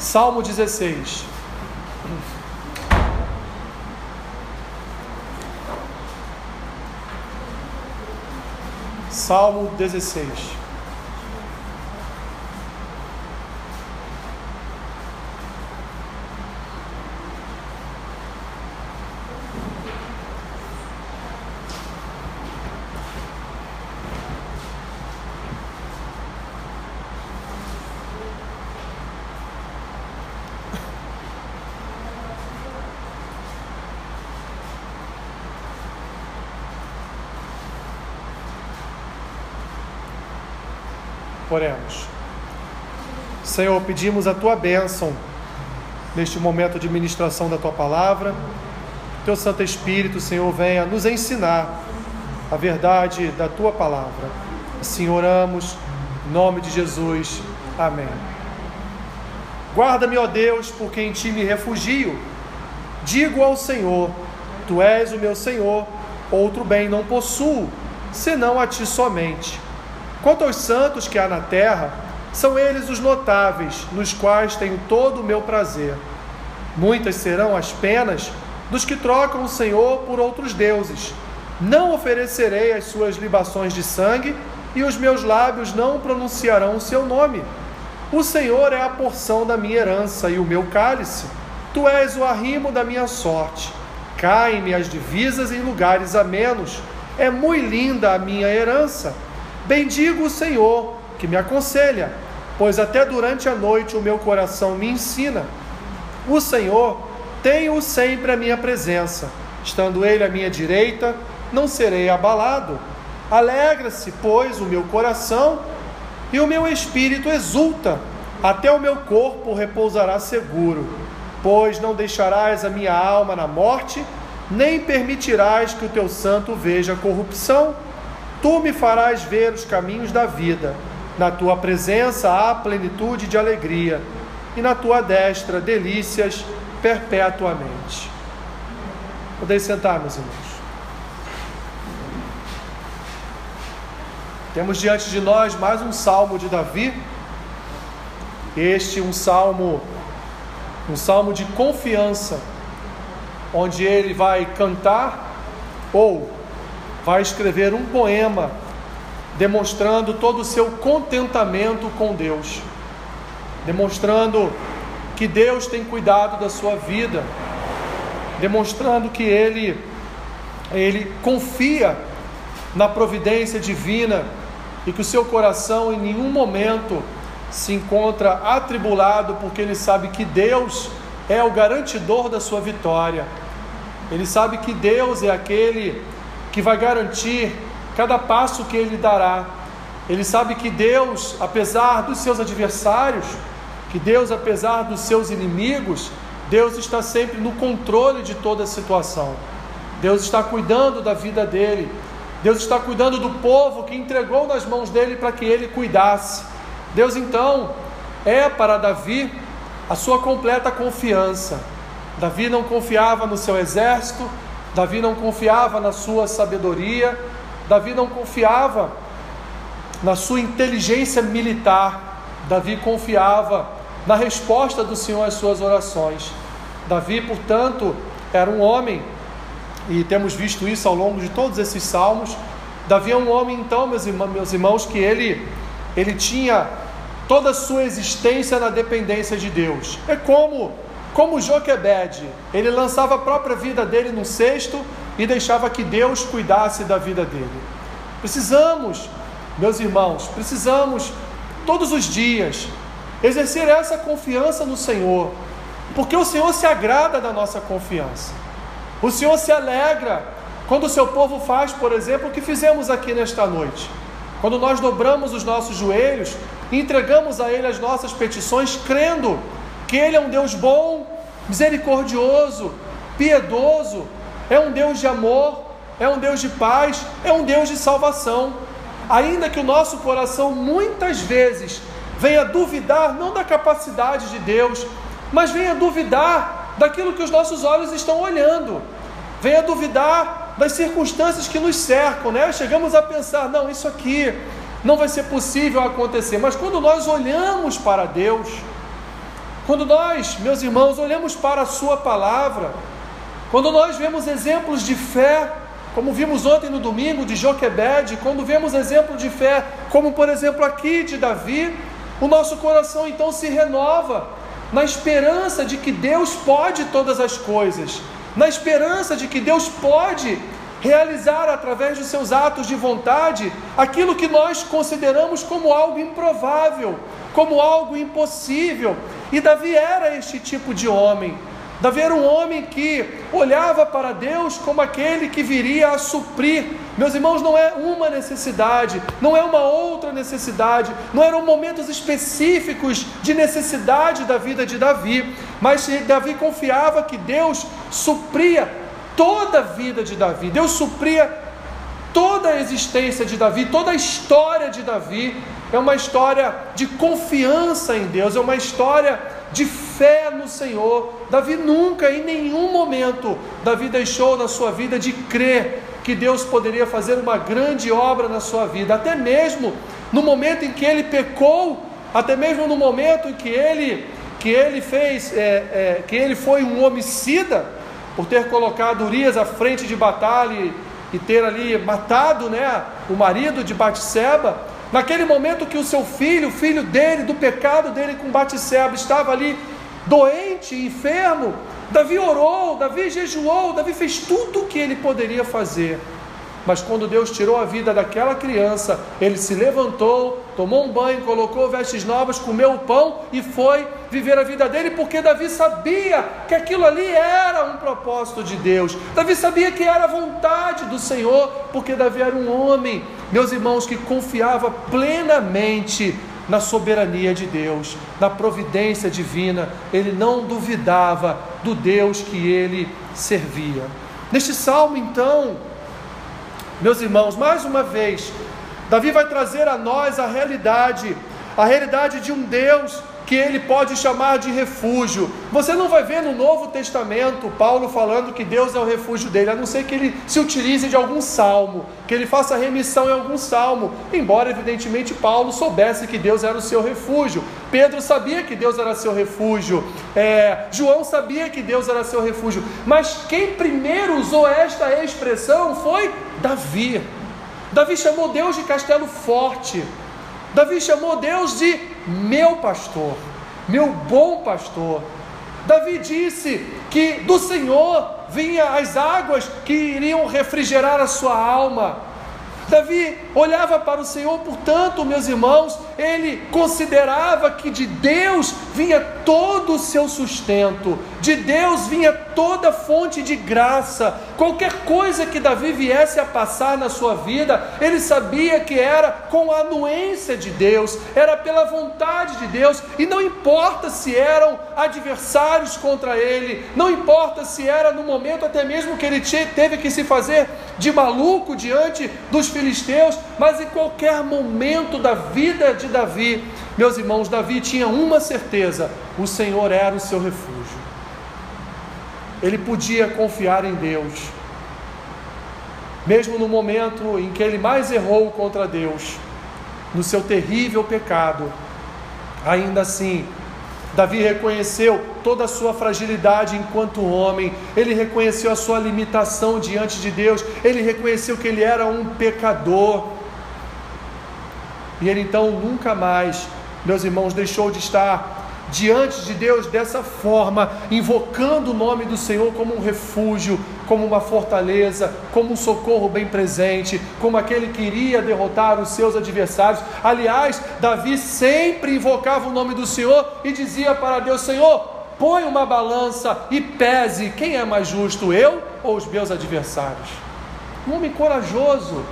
Salmo 16. Salmo 16. Oremos. Senhor, pedimos a tua bênção neste momento de ministração da tua palavra. Teu Santo Espírito, Senhor, venha nos ensinar a verdade da tua palavra. Assim oramos, em nome de Jesus. Amém. Guarda-me, ó Deus, porque em ti me refugio. Digo ao Senhor: Tu és o meu Senhor, outro bem não possuo, senão a ti somente. Quanto aos santos que há na terra, são eles os notáveis, nos quais tenho todo o meu prazer. Muitas serão as penas dos que trocam o Senhor por outros deuses. Não oferecerei as suas libações de sangue, e os meus lábios não pronunciarão o seu nome. O Senhor é a porção da minha herança e o meu cálice. Tu és o arrimo da minha sorte. Caem-me as divisas em lugares amenos. É muito linda a minha herança Bendigo o Senhor, que me aconselha, pois até durante a noite o meu coração me ensina. O Senhor tem-o sempre à minha presença, estando Ele à minha direita, não serei abalado. Alegra-se, pois, o meu coração e o meu espírito exulta, até o meu corpo repousará seguro, pois não deixarás a minha alma na morte, nem permitirás que o teu santo veja corrupção. Tu me farás ver os caminhos da vida. Na tua presença há plenitude de alegria, e na tua destra delícias perpetuamente. Podeis sentar, meus irmãos. Temos diante de nós mais um salmo de Davi. Este um salmo um salmo de confiança, onde ele vai cantar ou vai escrever um poema demonstrando todo o seu contentamento com Deus, demonstrando que Deus tem cuidado da sua vida, demonstrando que ele ele confia na providência divina e que o seu coração em nenhum momento se encontra atribulado, porque ele sabe que Deus é o garantidor da sua vitória. Ele sabe que Deus é aquele que vai garantir cada passo que ele dará. Ele sabe que Deus, apesar dos seus adversários, que Deus, apesar dos seus inimigos, Deus está sempre no controle de toda a situação. Deus está cuidando da vida dele. Deus está cuidando do povo que entregou nas mãos dele para que ele cuidasse. Deus então é para Davi a sua completa confiança. Davi não confiava no seu exército, Davi não confiava na sua sabedoria, Davi não confiava na sua inteligência militar, Davi confiava na resposta do Senhor às suas orações. Davi, portanto, era um homem, e temos visto isso ao longo de todos esses salmos. Davi é um homem, então, meus irmãos, meus irmãos que ele, ele tinha toda a sua existência na dependência de Deus. É como como Joquebed, ele lançava a própria vida dele no cesto e deixava que Deus cuidasse da vida dele. Precisamos, meus irmãos, precisamos todos os dias exercer essa confiança no Senhor, porque o Senhor se agrada da nossa confiança. O Senhor se alegra quando o seu povo faz, por exemplo, o que fizemos aqui nesta noite. Quando nós dobramos os nossos joelhos e entregamos a Ele as nossas petições, crendo que Ele é um Deus bom, misericordioso, piedoso, é um Deus de amor, é um Deus de paz, é um Deus de salvação. Ainda que o nosso coração muitas vezes venha duvidar não da capacidade de Deus, mas venha duvidar daquilo que os nossos olhos estão olhando, venha duvidar das circunstâncias que nos cercam, né? Chegamos a pensar, não, isso aqui não vai ser possível acontecer, mas quando nós olhamos para Deus, Quando nós, meus irmãos, olhamos para a Sua palavra, quando nós vemos exemplos de fé, como vimos ontem no domingo de Joquebed, quando vemos exemplo de fé, como por exemplo aqui de Davi, o nosso coração então se renova na esperança de que Deus pode todas as coisas, na esperança de que Deus pode realizar através de seus atos de vontade aquilo que nós consideramos como algo improvável, como algo impossível. E Davi era este tipo de homem. Davi era um homem que olhava para Deus como aquele que viria a suprir. Meus irmãos, não é uma necessidade, não é uma outra necessidade, não eram momentos específicos de necessidade da vida de Davi, mas Davi confiava que Deus supria toda a vida de Davi, Deus supria toda a existência de Davi, toda a história de Davi. É uma história de confiança em Deus, é uma história de fé no Senhor. Davi nunca, em nenhum momento, Davi deixou na sua vida de crer que Deus poderia fazer uma grande obra na sua vida, até mesmo no momento em que ele pecou, até mesmo no momento em que ele que ele fez, é, é, que ele foi um homicida por ter colocado Urias à frente de batalha e, e ter ali matado, né, o marido de Batseba. Naquele momento que o seu filho, o filho dele, do pecado dele com Batseba, estava ali doente, enfermo, Davi orou, Davi jejuou, Davi fez tudo o que ele poderia fazer. Mas quando Deus tirou a vida daquela criança, ele se levantou, tomou um banho, colocou vestes novas, comeu o pão e foi viver a vida dele, porque Davi sabia que aquilo ali era um propósito de Deus. Davi sabia que era a vontade do Senhor, porque Davi era um homem, meus irmãos, que confiava plenamente na soberania de Deus, na providência divina. Ele não duvidava do Deus que ele servia. Neste salmo, então, meus irmãos, mais uma vez, Davi vai trazer a nós a realidade, a realidade de um Deus que ele pode chamar de refúgio. Você não vai ver no Novo Testamento Paulo falando que Deus é o refúgio dele, a não ser que ele se utilize de algum salmo, que ele faça remissão em algum salmo, embora evidentemente Paulo soubesse que Deus era o seu refúgio. Pedro sabia que Deus era seu refúgio, é, João sabia que Deus era seu refúgio, mas quem primeiro usou esta expressão foi Davi. Davi chamou Deus de castelo forte. Davi chamou Deus de meu pastor, meu bom pastor. Davi disse que do Senhor vinha as águas que iriam refrigerar a sua alma. Davi olhava para o Senhor, portanto, meus irmãos, ele considerava que de Deus vinha todo o seu sustento, de Deus vinha toda fonte de graça. Qualquer coisa que Davi viesse a passar na sua vida, ele sabia que era com a anuência de Deus, era pela vontade de Deus, e não importa se eram adversários contra ele, não importa se era no momento até mesmo que ele teve que se fazer de maluco diante dos filisteus, mas em qualquer momento da vida de Davi, meus irmãos, Davi tinha uma certeza: o Senhor era o seu refúgio. Ele podia confiar em Deus, mesmo no momento em que ele mais errou contra Deus, no seu terrível pecado, ainda assim, Davi reconheceu toda a sua fragilidade enquanto homem, ele reconheceu a sua limitação diante de Deus, ele reconheceu que ele era um pecador. E ele então nunca mais, meus irmãos, deixou de estar diante de Deus dessa forma, invocando o nome do Senhor como um refúgio, como uma fortaleza, como um socorro bem presente, como aquele que iria derrotar os seus adversários. Aliás, Davi sempre invocava o nome do Senhor e dizia para Deus: Senhor, põe uma balança e pese quem é mais justo, eu ou os meus adversários. Um homem corajoso,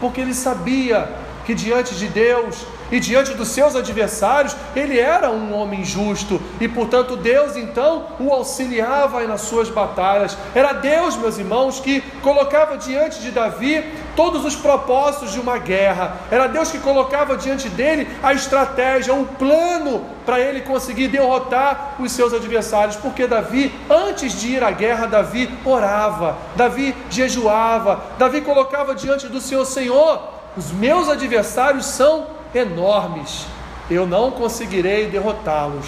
porque ele sabia que diante de Deus e diante dos seus adversários, ele era um homem justo e, portanto, Deus então o auxiliava nas suas batalhas. Era Deus, meus irmãos, que colocava diante de Davi todos os propósitos de uma guerra. Era Deus que colocava diante dele a estratégia, o plano para ele conseguir derrotar os seus adversários, porque Davi, antes de ir à guerra, Davi orava, Davi jejuava, Davi colocava diante do seu Senhor: os meus adversários são enormes, eu não conseguirei derrotá-los.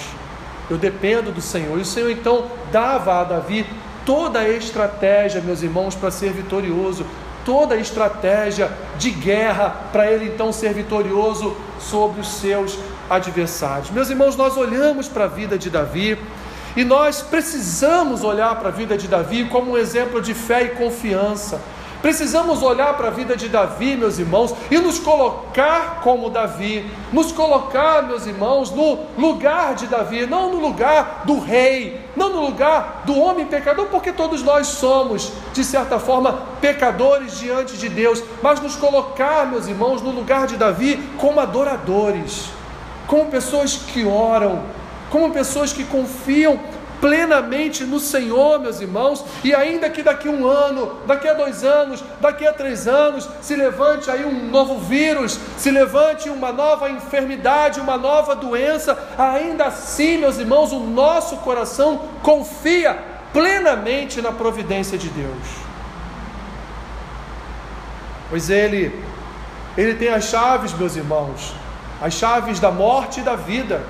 eu dependo do Senhor. E o Senhor então dava a Davi toda a estratégia, meus irmãos, para ser vitorioso, toda a estratégia de guerra para ele então ser vitorioso sobre os seus adversários. Meus irmãos, nós olhamos para a vida de Davi e nós precisamos olhar para a vida de Davi como um exemplo de fé e confiança. Precisamos olhar para a vida de Davi, meus irmãos, e nos colocar como Davi, nos colocar, meus irmãos, no lugar de Davi, não no lugar do rei, não no lugar do homem pecador, porque todos nós somos, de certa forma, pecadores diante de Deus, mas nos colocar, meus irmãos, no lugar de Davi como adoradores, como pessoas que oram, como pessoas que confiam plenamente no Senhor, meus irmãos, e ainda que daqui a um ano, daqui a dois anos, daqui a três anos, se levante aí um novo vírus, se levante uma nova enfermidade, uma nova doença, ainda assim, meus irmãos, o nosso coração confia plenamente na providência de Deus. Pois Ele, Ele tem as chaves, meus irmãos, as chaves da morte e da vida.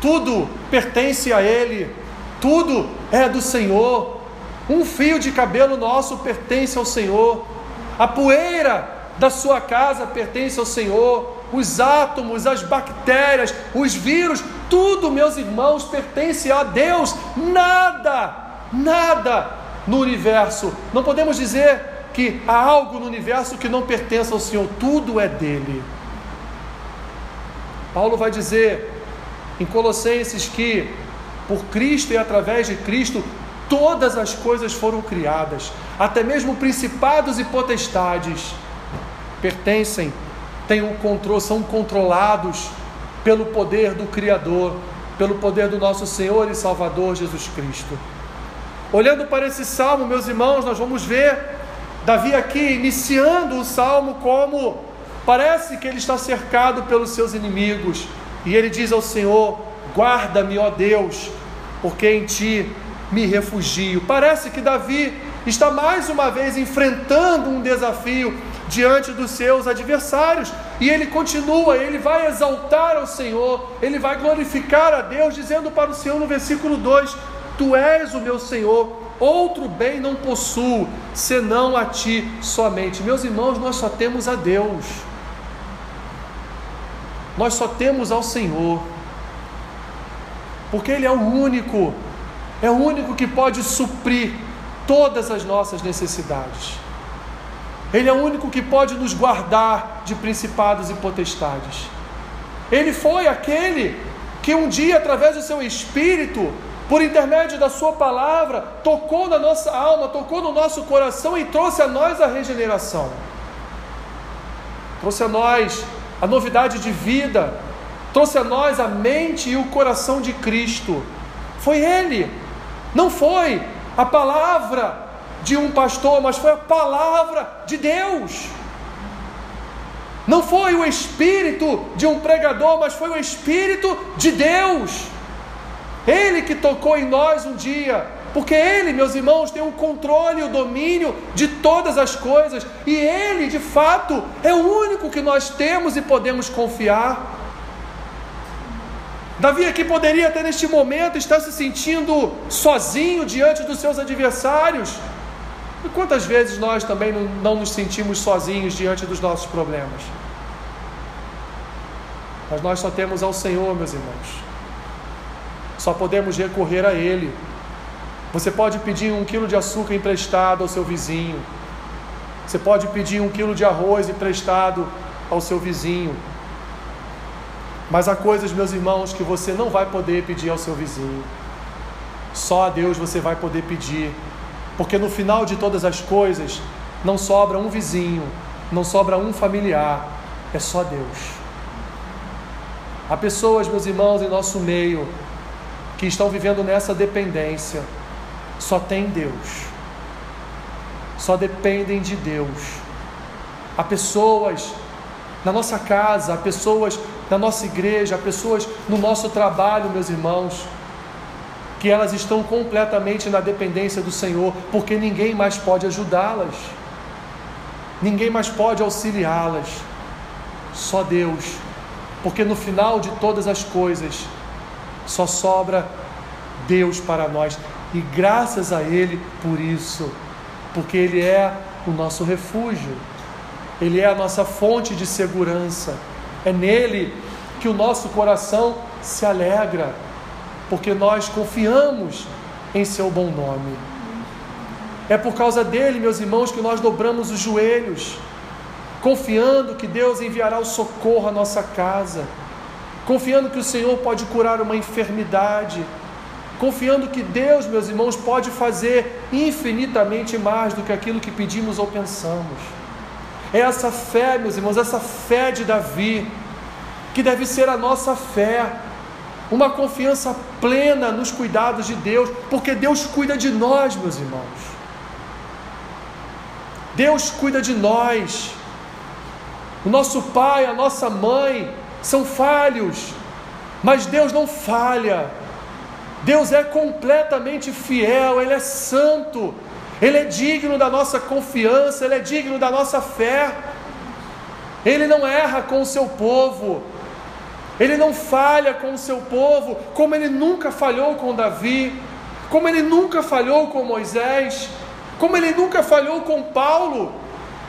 Tudo pertence a Ele tudo é do Senhor. Um fio de cabelo nosso pertence ao Senhor. A poeira da sua casa pertence ao Senhor. Os átomos, as bactérias, os vírus, tudo, meus irmãos, pertence a Deus. Nada, nada no universo. Não podemos dizer que há algo no universo que não pertence ao Senhor. Tudo é dele. Paulo vai dizer em Colossenses que por Cristo e através de Cristo, todas as coisas foram criadas, até mesmo principados e potestades pertencem, têm um controle, são controlados pelo poder do Criador, pelo poder do nosso Senhor e Salvador Jesus Cristo. Olhando para esse salmo, meus irmãos, nós vamos ver Davi aqui iniciando o salmo como parece que ele está cercado pelos seus inimigos, e ele diz ao Senhor: Guarda-me, ó Deus, porque em ti me refugio. Parece que Davi está mais uma vez enfrentando um desafio diante dos seus adversários, e ele continua, ele vai exaltar ao Senhor, ele vai glorificar a Deus, dizendo para o Senhor no versículo 2: Tu és o meu Senhor, outro bem não possuo, senão a ti somente. Meus irmãos, nós só temos a Deus, nós só temos ao Senhor porque Ele é o único, é o único que pode suprir todas as nossas necessidades. Ele é o único que pode nos guardar de principados e potestades. Ele foi aquele que um dia, através do seu espírito, por intermédio da sua palavra, tocou na nossa alma, tocou no nosso coração e trouxe a nós a regeneração. Trouxe a nós a novidade de vida, trouxe a nós a mente e o coração de Cristo. Foi Ele, não foi a palavra de um pastor, mas foi a palavra de Deus. Não foi o espírito de um pregador, mas foi o espírito de Deus. Ele que tocou em nós um dia, porque Ele, meus irmãos, tem o controle e o domínio de todas as coisas, e Ele, de fato, é o único que nós temos e podemos confiar. Davi aqui poderia até neste momento estar se sentindo sozinho diante dos seus adversários. E quantas vezes nós também não, não nos sentimos sozinhos diante dos nossos problemas? Mas nós só temos ao Senhor, meus irmãos. Só podemos recorrer a Ele. Você pode pedir um quilo de açúcar emprestado ao seu vizinho. Você pode pedir um quilo de arroz emprestado ao seu vizinho. Mas há coisas, meus irmãos, que você não vai poder pedir ao seu vizinho. Só a Deus você vai poder pedir. Porque no final de todas as coisas, não sobra um vizinho, não sobra um familiar, é só Deus. Há pessoas, meus irmãos, em nosso meio, que estão vivendo nessa dependência. Só tem Deus. Só dependem de Deus. Há pessoas na nossa casa, há pessoas na nossa igreja, há pessoas no nosso trabalho, meus irmãos, que elas estão completamente na dependência do Senhor, porque ninguém mais pode ajudá-las, ninguém mais pode auxiliá-las, só Deus, porque no final de todas as coisas, só sobra Deus para nós. E graças a Ele por isso, porque Ele é o nosso refúgio, Ele é a nossa fonte de segurança. É nele que o nosso coração se alegra, porque nós confiamos em Seu bom nome. É por causa dele, meus irmãos, que nós dobramos os joelhos, confiando que Deus enviará o socorro à nossa casa, confiando que o Senhor pode curar uma enfermidade, confiando que Deus, meus irmãos, pode fazer infinitamente mais do que aquilo que pedimos ou pensamos. É essa fé, meus irmãos, essa fé de Davi, que deve ser a nossa fé, uma confiança plena nos cuidados de Deus, porque Deus cuida de nós, meus irmãos. Deus cuida de nós. O nosso pai, a nossa mãe são falhos, mas Deus não falha. Deus é completamente fiel, Ele é santo, Ele é digno da nossa confiança, Ele é digno da nossa fé. Ele não erra com o seu povo, Ele não falha com o seu povo, como Ele nunca falhou com Davi, como Ele nunca falhou com Moisés como ele nunca falhou com Paulo,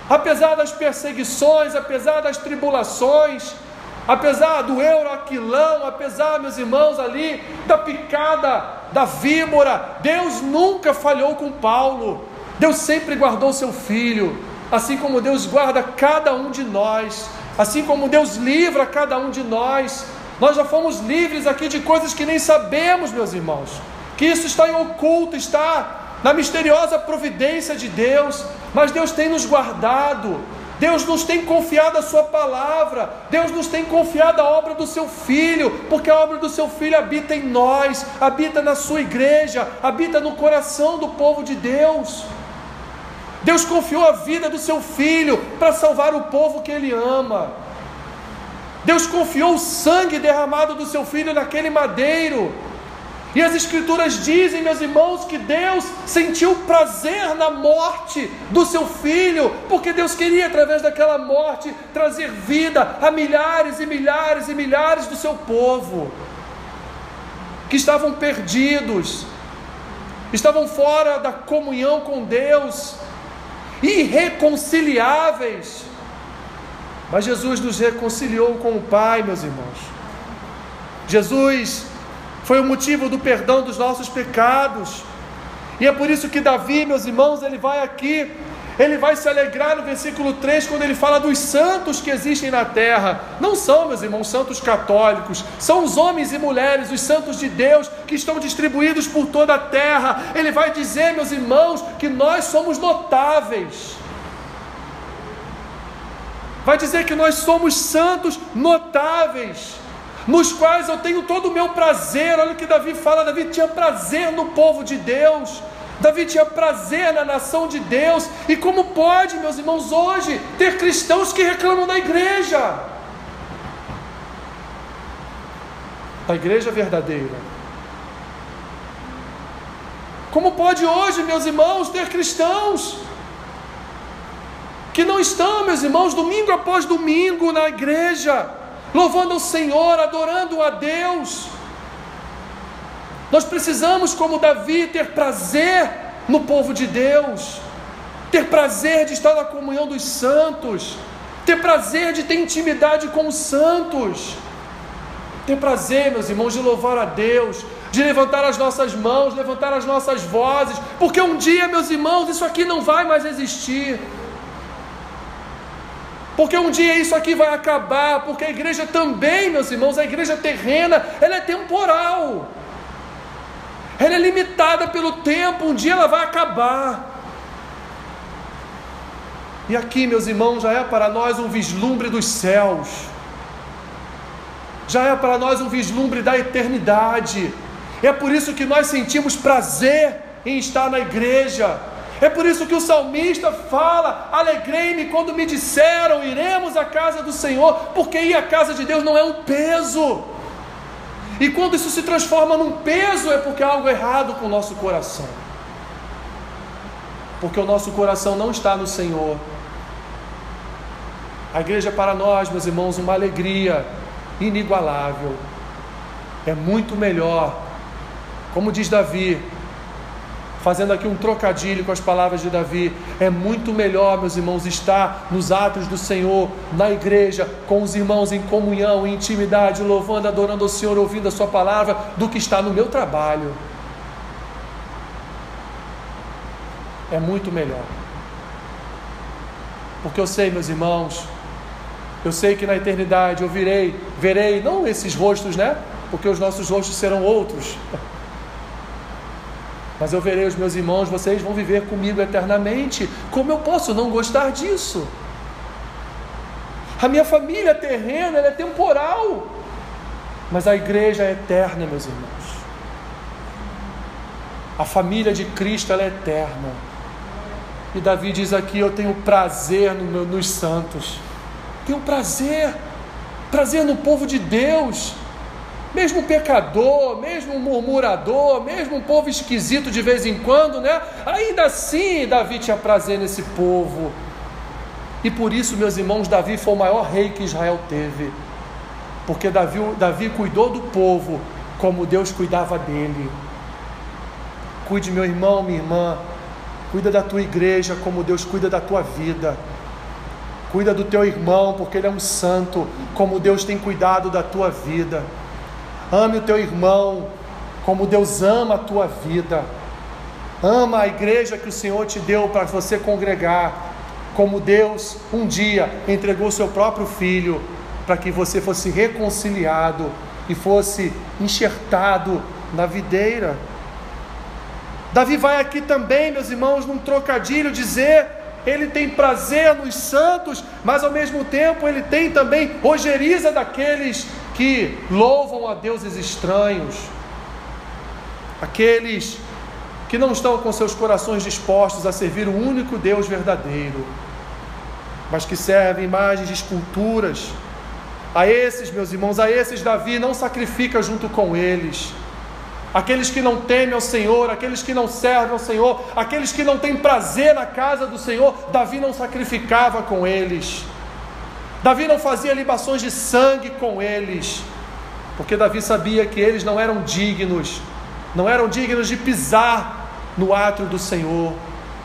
apesar das perseguições, apesar das tribulações, apesar do euroaquilão, apesar, meus irmãos, ali da picada da víbora, Deus nunca falhou com Paulo. Deus sempre guardou seu filho, assim como Deus guarda cada um de nós, assim como Deus livra cada um de nós. Nós já fomos livres aqui de coisas que nem sabemos, meus irmãos. Que isso está em oculto, está na misteriosa providência de Deus, mas Deus tem nos guardado, Deus nos tem confiado a Sua palavra, Deus nos tem confiado a obra do Seu Filho, porque a obra do Seu Filho habita em nós, habita na Sua igreja, habita no coração do povo de Deus. Deus confiou a vida do Seu Filho para salvar o povo que Ele ama. Deus confiou o sangue derramado do Seu Filho naquele madeiro e as Escrituras dizem, meus irmãos, que Deus sentiu prazer na morte do seu filho, porque Deus queria, através daquela morte, trazer vida a milhares e milhares e milhares do seu povo, que estavam perdidos, estavam fora da comunhão com Deus, irreconciliáveis. Mas Jesus nos reconciliou com o Pai, meus irmãos. Jesus foi o motivo do perdão dos nossos pecados. E é por isso que Davi, meus irmãos, ele vai aqui, ele vai se alegrar no versículo 3 quando ele fala dos santos que existem na terra. Não são, meus irmãos, santos católicos, são os homens e mulheres, os santos de Deus que estão distribuídos por toda a terra. Ele vai dizer, meus irmãos, que nós somos notáveis. Vai dizer que nós somos santos notáveis nos quais eu tenho todo o meu prazer. Olha o que Davi fala: Davi tinha prazer no povo de Deus. Davi tinha prazer na nação de Deus. E como pode, meus irmãos, hoje ter cristãos que reclamam da igreja? Da igreja verdadeira. Como pode hoje, meus irmãos, ter cristãos que não estão, meus irmãos, domingo após domingo na igreja? Louvando o Senhor, adorando a Deus. Nós precisamos, como Davi, ter prazer no povo de Deus, ter prazer de estar na comunhão dos santos, ter prazer de ter intimidade com os santos, ter prazer, meus irmãos, de louvar a Deus, de levantar as nossas mãos, levantar as nossas vozes, porque um dia, meus irmãos, isso aqui não vai mais existir. Porque um dia isso aqui vai acabar, porque a igreja também, meus irmãos, a igreja terrena, ela é temporal. Ela é limitada pelo tempo, um dia ela vai acabar. E aqui, meus irmãos, já é para nós um vislumbre dos céus. Já é para nós um vislumbre da eternidade. É por isso que nós sentimos prazer em estar na igreja é por isso que o salmista fala: Alegrei-me quando me disseram, iremos à casa do Senhor, porque ir à casa de Deus não é um peso. E quando isso se transforma num peso, é porque há algo errado com o nosso coração. Porque o nosso coração não está no Senhor. A igreja é para nós, meus irmãos, uma alegria inigualável. é muito melhor, como diz Davi, fazendo aqui um trocadilho com as palavras de Davi, é muito melhor, meus irmãos, estar nos atos do Senhor, na igreja, com os irmãos em comunhão, em intimidade, louvando, adorando o Senhor, ouvindo a Sua palavra, do que estar no meu trabalho. É muito melhor. Porque eu sei, meus irmãos, eu sei que na eternidade eu virei, verei não esses rostos, né? Porque os nossos rostos serão outros. Mas eu verei os meus irmãos, vocês vão viver comigo eternamente. Como eu posso não gostar disso? A minha família terrena, é temporal. Mas a igreja é eterna, meus irmãos. A família de Cristo, é eterna. E Davi diz aqui: Eu tenho prazer no meu, nos santos. Tenho prazer, prazer no povo de Deus. Mesmo pecador, mesmo murmurador, mesmo um povo esquisito de vez em quando, né? Ainda assim, Davi tinha prazer nesse povo. E por isso, meus irmãos, Davi foi o maior rei que Israel teve. Porque Davi, Davi cuidou do povo como Deus cuidava dele. Cuide, meu irmão, minha irmã. Cuida da tua igreja como Deus cuida da tua vida. Cuida do teu irmão, porque ele é um santo, como Deus tem cuidado da tua vida. Ame o teu irmão, como Deus ama a tua vida. Ama a igreja que o Senhor te deu para você congregar, como Deus um dia entregou seu próprio filho para que você fosse reconciliado e fosse enxertado na videira. Davi vai aqui também, meus irmãos, num trocadilho dizer ele tem prazer nos santos, mas ao mesmo tempo ele tem também ojeriza daqueles que louvam a deuses estranhos, aqueles que não estão com seus corações dispostos a servir o único Deus verdadeiro, mas que servem imagens de esculturas. A esses, meus irmãos, a esses Davi não sacrifica junto com eles aqueles que não temem ao Senhor, aqueles que não servem ao Senhor, aqueles que não têm prazer na casa do Senhor, Davi não sacrificava com eles. Davi não fazia libações de sangue com eles, porque Davi sabia que eles não eram dignos, não eram dignos de pisar no átrio do Senhor,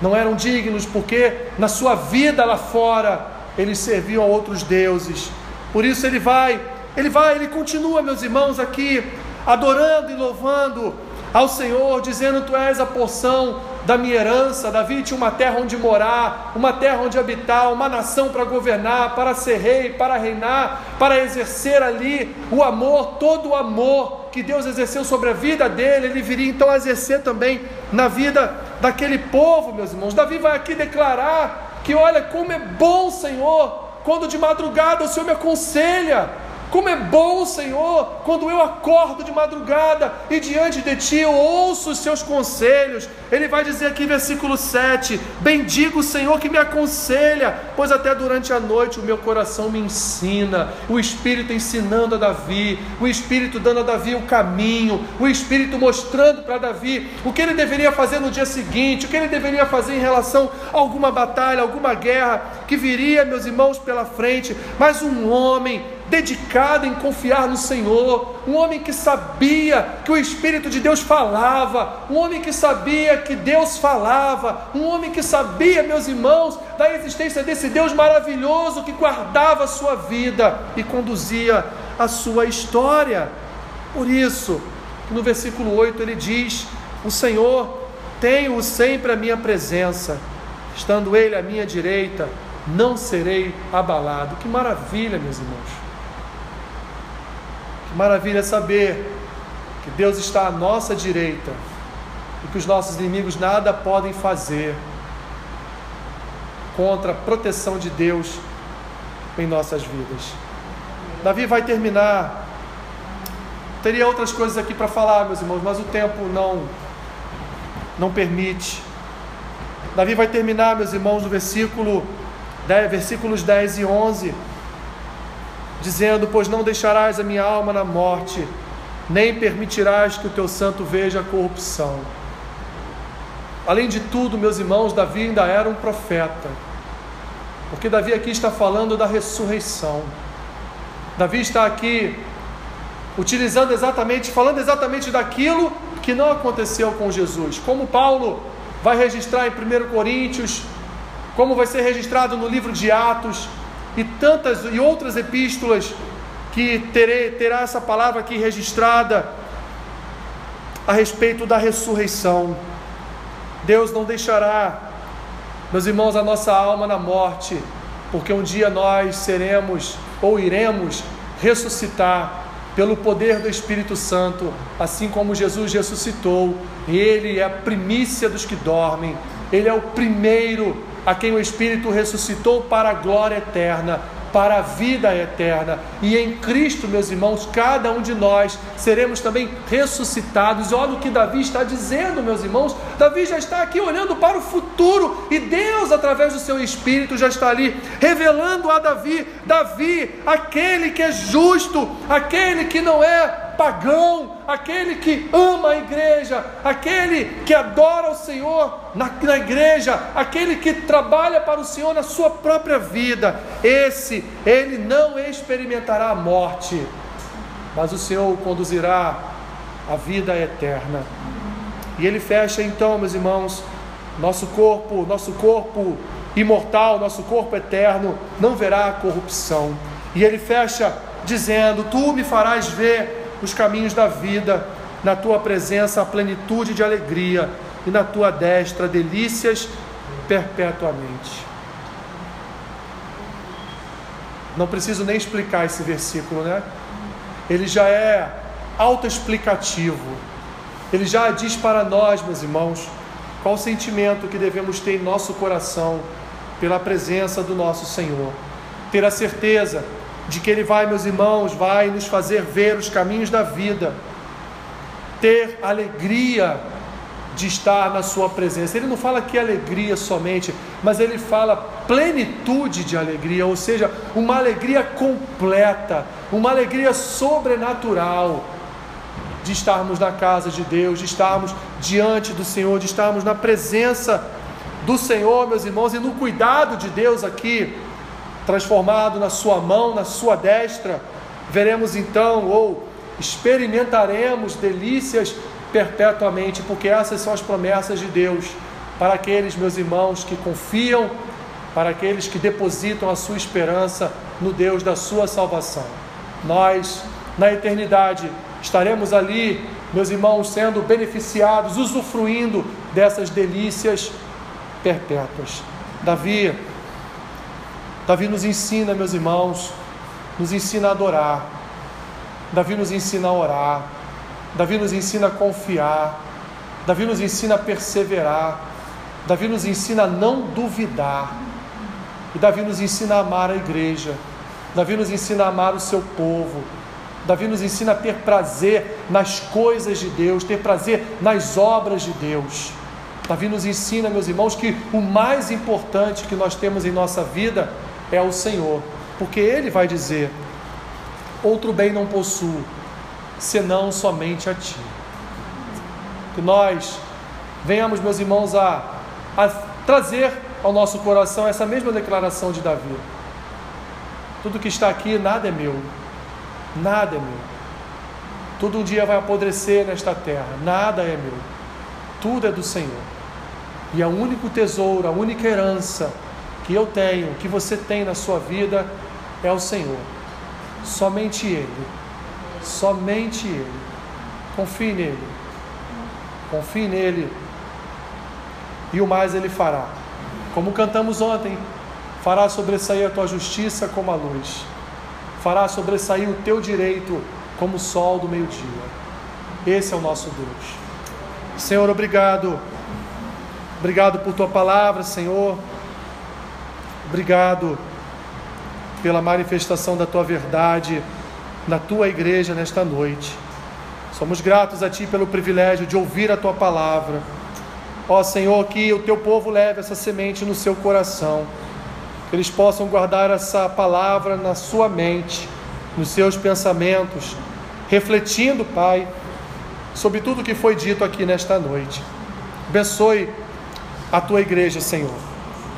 não eram dignos porque na sua vida lá fora eles serviam a outros deuses. Por isso ele vai, ele vai, ele continua, meus irmãos, aqui adorando e louvando ao Senhor, dizendo: Tu és a porção da minha herança. Davi tinha uma terra onde morar, uma terra onde habitar, uma nação para governar, para ser rei, para reinar, para exercer ali o amor, todo o amor que Deus exerceu sobre a vida dele, ele viria então a exercer também na vida daquele povo, meus irmãos. Davi vai aqui declarar que, olha, como é bom, Senhor, quando de madrugada o Senhor me aconselha como é bom, Senhor, quando eu acordo de madrugada e diante de Ti eu ouço os Seus conselhos. Ele vai dizer aqui, versículo 7: Bendigo o Senhor que me aconselha, pois até durante a noite o meu coração me ensina. O Espírito ensinando a Davi, o Espírito dando a Davi o caminho, o Espírito mostrando para Davi o que ele deveria fazer no dia seguinte, o que ele deveria fazer em relação a alguma batalha, alguma guerra que viria, meus irmãos, pela frente. Mas um homem dedicado em confiar no Senhor, um homem que sabia que o Espírito de Deus falava, um homem que sabia que Deus falava, um homem que sabia, meus irmãos, da existência desse Deus maravilhoso que guardava a sua vida e conduzia a sua história. Por isso, no versículo 8 ele diz: O Senhor tenho sempre a minha presença, estando Ele à minha direita, não serei abalado. Que maravilha, meus irmãos. Que maravilha saber que Deus está à nossa direita e que os nossos inimigos nada podem fazer contra a proteção de Deus em nossas vidas. Davi vai terminar. Teria outras coisas aqui para falar, meus irmãos, mas o tempo não não permite. Davi vai terminar, meus irmãos, no versículo 10, versículos 10 e 11 dizendo: Pois não deixarás a minha alma na morte, nem permitirás que o teu santo veja a corrupção. Além de tudo, meus irmãos, Davi ainda era um profeta, porque Davi aqui está falando da ressurreição. Davi está aqui utilizando exatamente, falando exatamente daquilo que não aconteceu com Jesus. Como Paulo vai registrar em 1 Coríntios, como vai ser registrado no livro de Atos e tantas e outras epístolas que terei, terá essa palavra aqui registrada a respeito da ressurreição. Deus não deixará, meus irmãos, a nossa alma na morte, porque um dia nós seremos ou iremos ressuscitar pelo poder do Espírito Santo, assim como Jesus ressuscitou, ele é a primícia dos que dormem, ele é o primeiro a quem o Espírito ressuscitou para a glória eterna para a vida eterna. E em Cristo, meus irmãos, cada um de nós seremos também ressuscitados. E olha o que Davi está dizendo, meus irmãos. Davi já está aqui olhando para o futuro e Deus, através do seu Espírito, já está ali revelando a Davi: Davi, aquele que é justo, aquele que não é pagão, aquele que ama a igreja, aquele que adora o Senhor na, na igreja, aquele que trabalha para o Senhor na sua própria vida, esse, ele não experimentará a morte, mas o Senhor o conduzirá à vida eterna. E ele fecha então, meus irmãos, nosso corpo, nosso corpo imortal, nosso corpo eterno, não verá corrupção. E ele fecha dizendo: Tu me farás ver os caminhos da vida, na tua presença a plenitude de alegria e na tua destra delícias perpetuamente. Não preciso nem explicar esse versículo, né? Ele já é autoexplicativo. Ele já diz para nós, meus irmãos, qual o sentimento que devemos ter em nosso coração pela presença do nosso Senhor. Ter a certeza de que Ele vai, meus irmãos, vai nos fazer ver os caminhos da vida, ter alegria de estar na Sua presença. Ele não fala que alegria somente, mas ele fala plenitude de alegria, ou seja, uma alegria completa, uma alegria sobrenatural de estarmos na casa de Deus, de estarmos diante do Senhor, de estarmos na presença do Senhor, meus irmãos, e no cuidado de Deus aqui transformado na sua mão, na sua destra, veremos então ou experimentaremos delícias perpetuamente, porque essas são as promessas de Deus para aqueles meus irmãos que confiam, para aqueles que depositam a sua esperança no Deus da sua salvação. Nós, na eternidade, estaremos ali, meus irmãos, sendo beneficiados, usufruindo dessas delícias perpétuas. Davi Davi nos ensina, meus irmãos, nos ensina a adorar. Davi nos ensina a orar. Davi nos ensina a confiar. Davi nos ensina a perseverar. Davi nos ensina a não duvidar. E Davi nos ensina a amar a igreja. Davi nos ensina a amar o seu povo. Davi nos ensina a ter prazer nas coisas de Deus, ter prazer nas obras de Deus. Davi nos ensina, meus irmãos, que o mais importante que nós temos em nossa vida é o Senhor, porque Ele vai dizer: outro bem não possuo, senão somente a Ti. Que nós venhamos, meus irmãos, a, a trazer ao nosso coração essa mesma declaração de Davi. Tudo que está aqui, nada é meu, nada é meu. Tudo um dia vai apodrecer nesta terra, nada é meu, tudo é do Senhor. E o único tesouro, a única herança que eu tenho, que você tem na sua vida é o Senhor. Somente Ele. Somente Ele. Confie nele. Confie nele. E o mais Ele fará. Como cantamos ontem, fará sobressair a tua justiça como a luz. Fará sobressair o teu direito como o sol do meio-dia. Esse é o nosso Deus. Senhor, obrigado. Obrigado por tua palavra, Senhor. Obrigado pela manifestação da tua verdade na tua igreja nesta noite. Somos gratos a ti pelo privilégio de ouvir a tua palavra. Ó Senhor, que o teu povo leve essa semente no seu coração, que eles possam guardar essa palavra na sua mente, nos seus pensamentos, refletindo, Pai, sobre tudo que foi dito aqui nesta noite. Abençoe a tua igreja, Senhor.